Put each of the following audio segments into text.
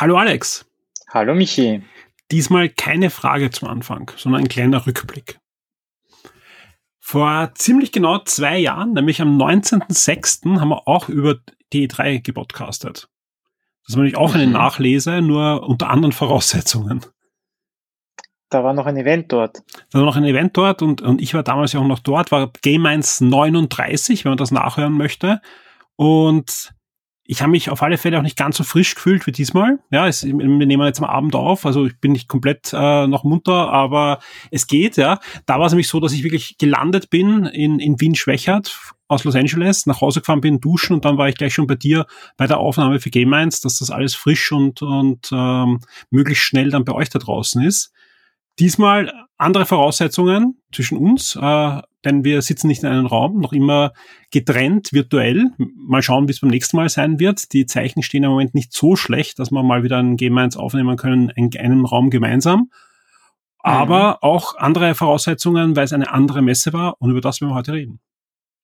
Hallo Alex. Hallo Michi. Diesmal keine Frage zum Anfang, sondern ein kleiner Rückblick. Vor ziemlich genau zwei Jahren, nämlich am 19.06., haben wir auch über die E3 gepodcastet. Das war nämlich auch eine mhm. Nachlese, nur unter anderen Voraussetzungen. Da war noch ein Event dort. Da war noch ein Event dort und, und ich war damals ja auch noch dort, war Game 1 39, wenn man das nachhören möchte. Und ich habe mich auf alle Fälle auch nicht ganz so frisch gefühlt wie diesmal. Ja, es, wir nehmen jetzt am Abend auf, also ich bin nicht komplett äh, noch munter, aber es geht, ja. Da war es nämlich so, dass ich wirklich gelandet bin in, in Wien-Schwächert aus Los Angeles, nach Hause gefahren bin, duschen und dann war ich gleich schon bei dir bei der Aufnahme für Game 1, dass das alles frisch und, und ähm, möglichst schnell dann bei euch da draußen ist. Diesmal andere Voraussetzungen zwischen uns, äh, denn wir sitzen nicht in einem Raum, noch immer getrennt, virtuell. Mal schauen, wie es beim nächsten Mal sein wird. Die Zeichen stehen im Moment nicht so schlecht, dass wir mal wieder ein Game 1 aufnehmen können in einem Raum gemeinsam. Aber mhm. auch andere Voraussetzungen, weil es eine andere Messe war und über das werden wir heute reden.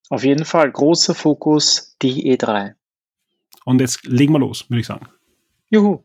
Auf jeden Fall großer Fokus die E3. Und jetzt legen wir los, würde ich sagen. Juhu.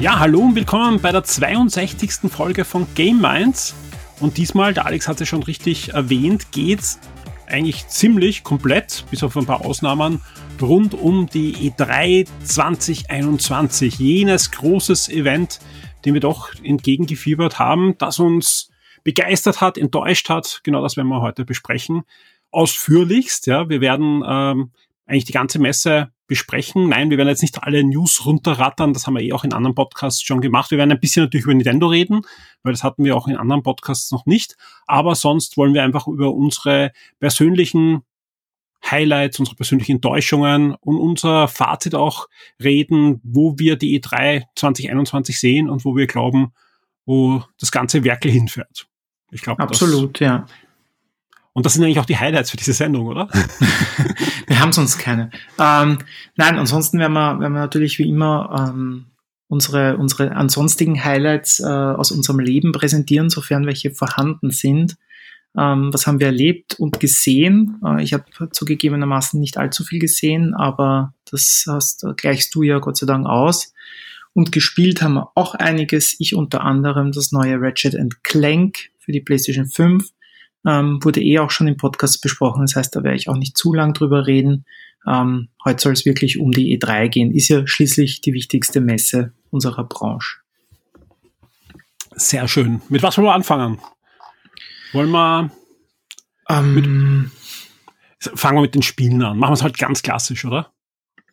Ja, hallo und willkommen bei der 62. Folge von Game Minds. Und diesmal, der Alex hat es schon richtig erwähnt, geht's eigentlich ziemlich komplett, bis auf ein paar Ausnahmen, rund um die E3 2021. Jenes großes Event, dem wir doch entgegengefiebert haben, das uns begeistert hat, enttäuscht hat. Genau das werden wir heute besprechen. Ausführlichst, ja. Wir werden ähm, eigentlich die ganze Messe besprechen. Nein, wir werden jetzt nicht alle News runterrattern, das haben wir eh auch in anderen Podcasts schon gemacht. Wir werden ein bisschen natürlich über Nintendo reden, weil das hatten wir auch in anderen Podcasts noch nicht. Aber sonst wollen wir einfach über unsere persönlichen Highlights, unsere persönlichen Enttäuschungen und unser Fazit auch reden, wo wir die E3 2021 sehen und wo wir glauben, wo das ganze Werkel hinfährt. Ich glaube, absolut, ja. Und das sind eigentlich auch die Highlights für diese Sendung, oder? wir haben sonst keine. Ähm, nein, ansonsten werden wir, werden wir natürlich wie immer ähm, unsere, unsere ansonstigen Highlights äh, aus unserem Leben präsentieren, sofern welche vorhanden sind. Ähm, was haben wir erlebt und gesehen? Äh, ich habe zugegebenermaßen nicht allzu viel gesehen, aber das hast, gleichst du ja Gott sei Dank aus. Und gespielt haben wir auch einiges. Ich unter anderem das neue Ratchet Clank für die PlayStation 5 ähm, wurde eh auch schon im Podcast besprochen. Das heißt, da werde ich auch nicht zu lang drüber reden. Ähm, heute soll es wirklich um die E3 gehen. Ist ja schließlich die wichtigste Messe unserer Branche. Sehr schön. Mit was wollen wir anfangen? Wollen wir ähm, fangen wir mit den Spielen an. Machen wir es halt ganz klassisch, oder?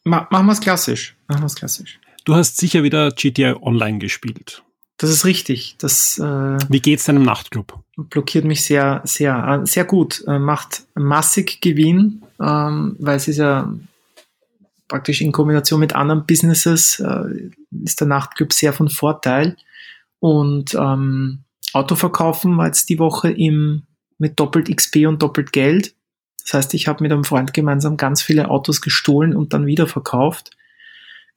Ma machen wir es klassisch. Machen wir es klassisch. Du hast sicher wieder GTA Online gespielt. Das ist richtig. Das, äh, Wie geht's deinem Nachtclub? Blockiert mich sehr, sehr, äh, sehr gut. Äh, macht massig Gewinn, ähm, weil es ist ja praktisch in Kombination mit anderen Businesses äh, ist der Nachtclub sehr von Vorteil. Und ähm, Autoverkaufen war jetzt die Woche im, mit doppelt XP und doppelt Geld. Das heißt, ich habe mit einem Freund gemeinsam ganz viele Autos gestohlen und dann wieder verkauft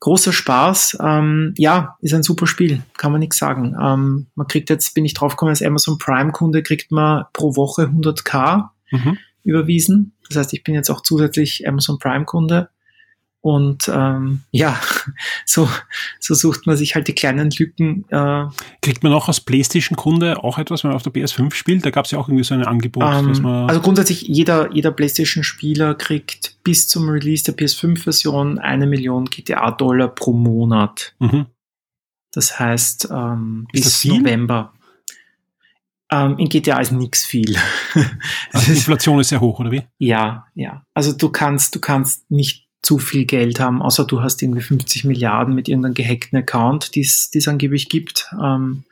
großer Spaß. Ähm, ja, ist ein super Spiel, kann man nichts sagen. Ähm, man kriegt jetzt, bin ich draufgekommen, als Amazon Prime-Kunde kriegt man pro Woche 100k mhm. überwiesen. Das heißt, ich bin jetzt auch zusätzlich Amazon Prime-Kunde. Und ähm, ja, so, so sucht man sich halt die kleinen Lücken. Äh, Kriegt man auch als PlayStation-Kunde auch etwas, wenn man auf der PS5 spielt? Da gab es ja auch irgendwie so ein Angebot. Ähm, dass man also grundsätzlich, jeder, jeder PlayStation-Spieler kriegt bis zum Release der PS5-Version eine Million GTA-Dollar pro Monat. Mhm. Das heißt, ähm, bis November. Ähm, in GTA ist nichts viel. Also die Inflation ist sehr hoch, oder wie? Ja, ja. Also du kannst, du kannst nicht zu viel Geld haben, außer du hast irgendwie 50 Milliarden mit irgendeinem gehackten Account, die es angeblich gibt. Ähm,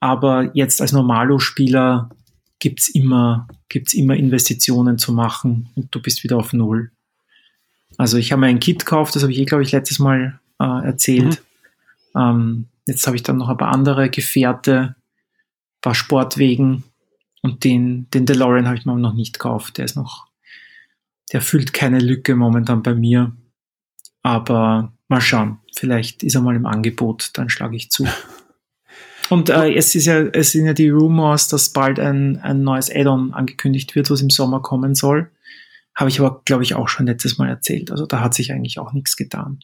aber jetzt als Normalo-Spieler gibt's immer, gibt's immer Investitionen zu machen und du bist wieder auf Null. Also ich habe mir ein Kit gekauft, das habe ich eh, glaube ich, letztes Mal äh, erzählt. Mhm. Ähm, jetzt habe ich dann noch ein paar andere Gefährte, ein paar Sportwegen und den, den DeLorean habe ich mir noch nicht gekauft. Der ist noch, der füllt keine Lücke momentan bei mir. Aber mal schauen, vielleicht ist er mal im Angebot, dann schlage ich zu. Und äh, es, ist ja, es sind ja die Rumors, dass bald ein, ein neues Add-on angekündigt wird, was im Sommer kommen soll. Habe ich aber, glaube ich, auch schon letztes Mal erzählt. Also da hat sich eigentlich auch nichts getan.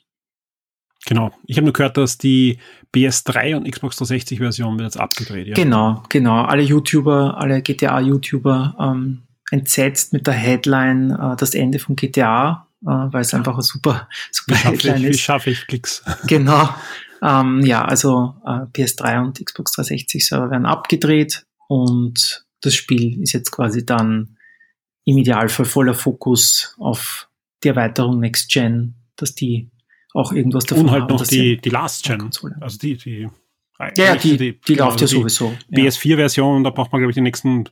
Genau. Ich habe nur gehört, dass die PS3 und Xbox 360 Version wird jetzt abgedreht. Ja. Genau, genau. Alle YouTuber, alle GTA-YouTuber ähm, entsetzt mit der Headline äh, das Ende von GTA, äh, weil es einfach ein super, super wie Headline ich, ist. Wie schaffe ich Klicks? Genau. Ähm, ja, also äh, PS3 und Xbox 360 Server werden abgedreht und das Spiel ist jetzt quasi dann im Idealfall voller Fokus auf die Erweiterung Next Gen, dass die auch irgendwas davon Und halt haben, noch die, die Last Gen. Also die, die, ja, die, die, die läuft ja also sowieso. PS4-Version, da braucht man, glaube ich, die nächsten,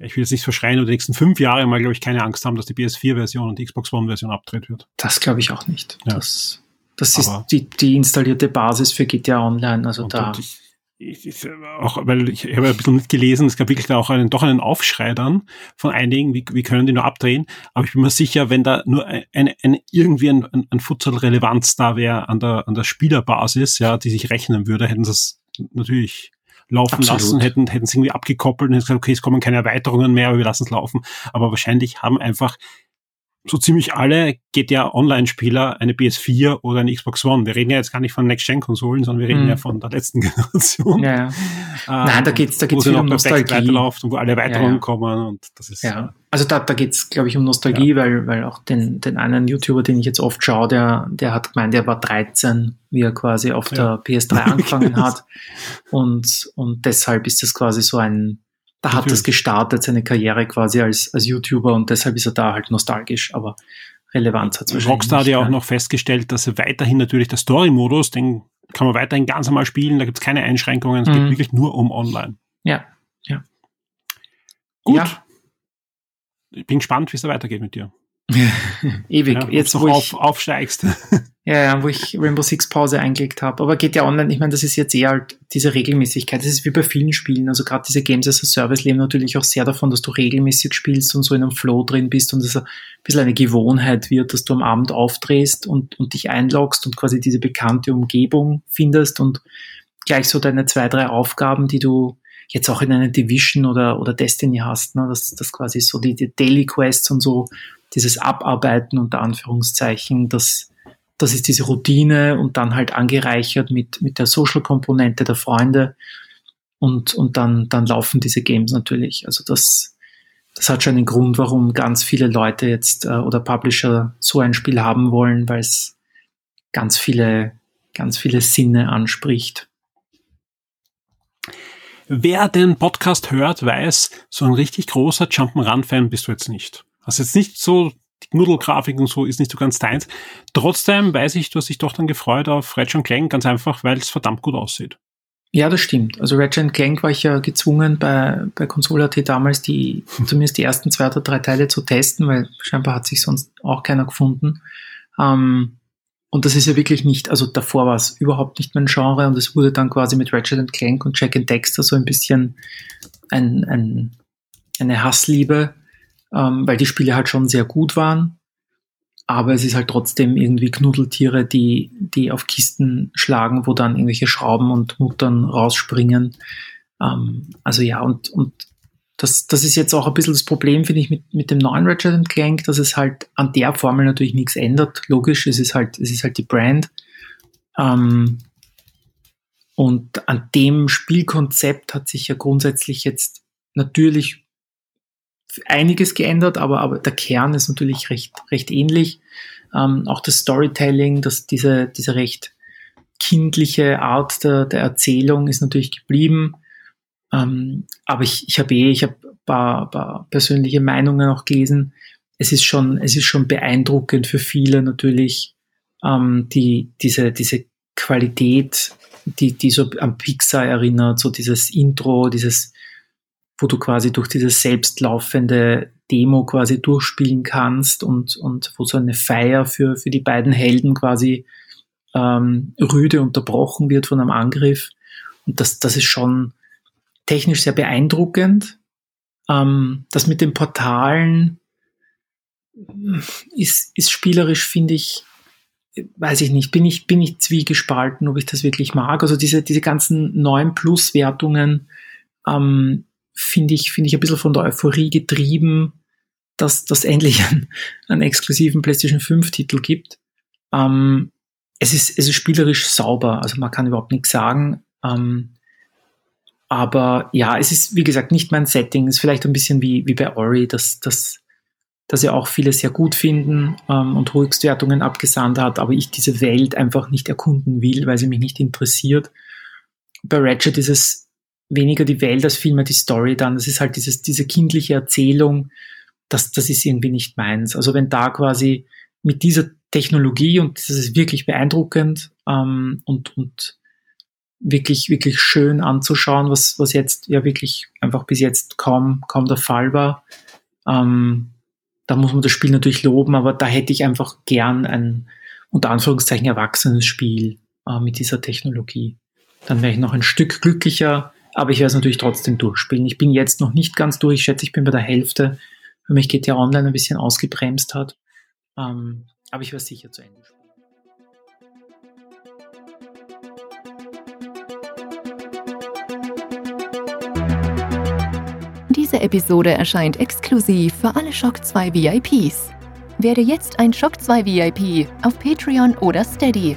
ich will jetzt nicht verschreien, oder die nächsten fünf Jahre mal, glaube ich, keine Angst haben, dass die PS4-Version und die Xbox One-Version abdreht wird. Das glaube ich auch nicht. Ja. Das, das ist die, die installierte Basis für GTA Online. Also da. Ich, ich, ich, auch, weil ich habe ein bisschen mitgelesen, es gab wirklich da auch einen, doch einen Aufschrei dann von einigen, wie, wie können die nur abdrehen. Aber ich bin mir sicher, wenn da nur ein, ein, ein irgendwie ein, ein, ein Futsal Relevanz da wäre an der, an der Spielerbasis, ja, die sich rechnen würde, hätten sie es natürlich laufen Absolut. lassen, hätten, hätten es irgendwie abgekoppelt und hätten gesagt, okay, es kommen keine Erweiterungen mehr, aber wir lassen es laufen. Aber wahrscheinlich haben einfach so ziemlich alle GTA Online-Spieler eine PS4 oder eine Xbox One. Wir reden ja jetzt gar nicht von Next-Gen-Konsolen, sondern wir reden mhm. ja von der letzten Generation. Ja, ja. Ähm, Nein, da geht's, da geht's wieder um Nostalgie. Weiterläuft und wo alle Erweiterungen ja, ja. kommen und das ist. Ja, also da, da geht's, glaube ich, um Nostalgie, weil, weil auch den, den einen YouTuber, den ich jetzt oft schaue, der, der hat gemeint, der war 13, wie er quasi auf der PS3 angefangen hat. Und, und deshalb ist das quasi so ein, da hat es gestartet, seine Karriere quasi als, als YouTuber und deshalb ist er da halt nostalgisch, aber Relevanz hat es Rockstar hat ja auch noch festgestellt, dass er weiterhin natürlich der Story-Modus, den kann man weiterhin ganz normal spielen, da gibt es keine Einschränkungen, es mhm. geht wirklich nur um online. Ja, ja. Gut. Ja. Ich bin gespannt, wie es da weitergeht mit dir. Ewig. Ja, Jetzt, wo auf, ich aufsteigst. ja, ja, wo ich Rainbow Six Pause eingelegt habe. Aber geht ja online, ich meine, das ist jetzt eher halt diese Regelmäßigkeit. Das ist wie bei vielen Spielen. Also gerade diese Games as a Service leben natürlich auch sehr davon, dass du regelmäßig spielst und so in einem Flow drin bist und es ein bisschen eine Gewohnheit wird, dass du am Abend aufdrehst und, und dich einloggst und quasi diese bekannte Umgebung findest und gleich so deine zwei, drei Aufgaben, die du jetzt auch in einer Division oder, oder Destiny hast, ne? das, das quasi so die, die Daily Quests und so dieses Abarbeiten unter Anführungszeichen, das, das ist diese Routine und dann halt angereichert mit, mit der Social-Komponente der Freunde und, und dann, dann laufen diese Games natürlich. Also das, das hat schon einen Grund, warum ganz viele Leute jetzt äh, oder Publisher so ein Spiel haben wollen, weil es ganz viele, ganz viele Sinne anspricht. Wer den Podcast hört, weiß, so ein richtig großer Jump'n'Run-Fan bist du jetzt nicht. Also jetzt nicht so, die Knuddelgrafik und so ist nicht so ganz deins. Trotzdem weiß ich, du hast dich doch dann gefreut auf Ratchet Clank, ganz einfach, weil es verdammt gut aussieht. Ja, das stimmt. Also Ratchet Clank war ich ja gezwungen, bei, bei Console.at damals die, zumindest die ersten zwei oder drei Teile zu testen, weil scheinbar hat sich sonst auch keiner gefunden. Ähm, und das ist ja wirklich nicht, also davor war es überhaupt nicht mein Genre und es wurde dann quasi mit Ratchet Clank und Jack and Dexter so ein bisschen ein, ein, eine Hassliebe ähm, weil die Spiele halt schon sehr gut waren. Aber es ist halt trotzdem irgendwie Knuddeltiere, die, die auf Kisten schlagen, wo dann irgendwelche Schrauben und Muttern rausspringen. Ähm, also ja, und, und das, das ist jetzt auch ein bisschen das Problem, finde ich, mit, mit dem neuen Ratchet Clank, dass es halt an der Formel natürlich nichts ändert. Logisch, es ist halt, es ist halt die Brand. Ähm, und an dem Spielkonzept hat sich ja grundsätzlich jetzt natürlich einiges geändert, aber, aber der Kern ist natürlich recht, recht ähnlich. Ähm, auch das Storytelling, das, diese, diese recht kindliche Art der, der Erzählung ist natürlich geblieben. Ähm, aber ich, ich habe eh, ich habe paar, paar persönliche Meinungen auch gelesen. Es ist schon, es ist schon beeindruckend für viele natürlich, ähm, die, diese, diese Qualität, die, die so an Pixar erinnert, so dieses Intro, dieses wo du quasi durch dieses selbstlaufende Demo quasi durchspielen kannst und, und wo so eine Feier für, für die beiden Helden quasi ähm, rüde unterbrochen wird von einem Angriff. Und das, das ist schon technisch sehr beeindruckend. Ähm, das mit den Portalen ist, ist spielerisch, finde ich, weiß ich nicht, bin ich, bin ich zwiegespalten, ob ich das wirklich mag. Also diese, diese ganzen 9 Plus-Wertungen ähm, finde ich, finde ich ein bisschen von der Euphorie getrieben, dass das endlich einen, einen exklusiven PlayStation 5 Titel gibt. Ähm, es ist, es ist spielerisch sauber, also man kann überhaupt nichts sagen. Ähm, aber ja, es ist, wie gesagt, nicht mein Setting. Es ist vielleicht ein bisschen wie, wie bei Ori, dass, dass dass ja auch viele sehr gut finden ähm, und Höchstwertungen abgesandt hat, aber ich diese Welt einfach nicht erkunden will, weil sie mich nicht interessiert. Bei Ratchet ist es weniger die Welt als vielmehr die Story dann. Das ist halt dieses, diese kindliche Erzählung, das, das ist irgendwie nicht meins. Also wenn da quasi mit dieser Technologie, und das ist wirklich beeindruckend ähm, und, und wirklich, wirklich schön anzuschauen, was, was jetzt ja wirklich einfach bis jetzt kaum, kaum der Fall war, ähm, da muss man das Spiel natürlich loben, aber da hätte ich einfach gern ein unter Anführungszeichen erwachsenes Spiel äh, mit dieser Technologie. Dann wäre ich noch ein Stück glücklicher, aber ich werde es natürlich trotzdem durchspielen. Ich bin jetzt noch nicht ganz durch, ich schätze, ich bin bei der Hälfte, weil mich GTA Online ein bisschen ausgebremst hat. Ähm, aber ich werde sicher zu Ende spielen. Diese Episode erscheint exklusiv für alle Shock 2 VIPs. Werde jetzt ein Shock 2 VIP auf Patreon oder Steady.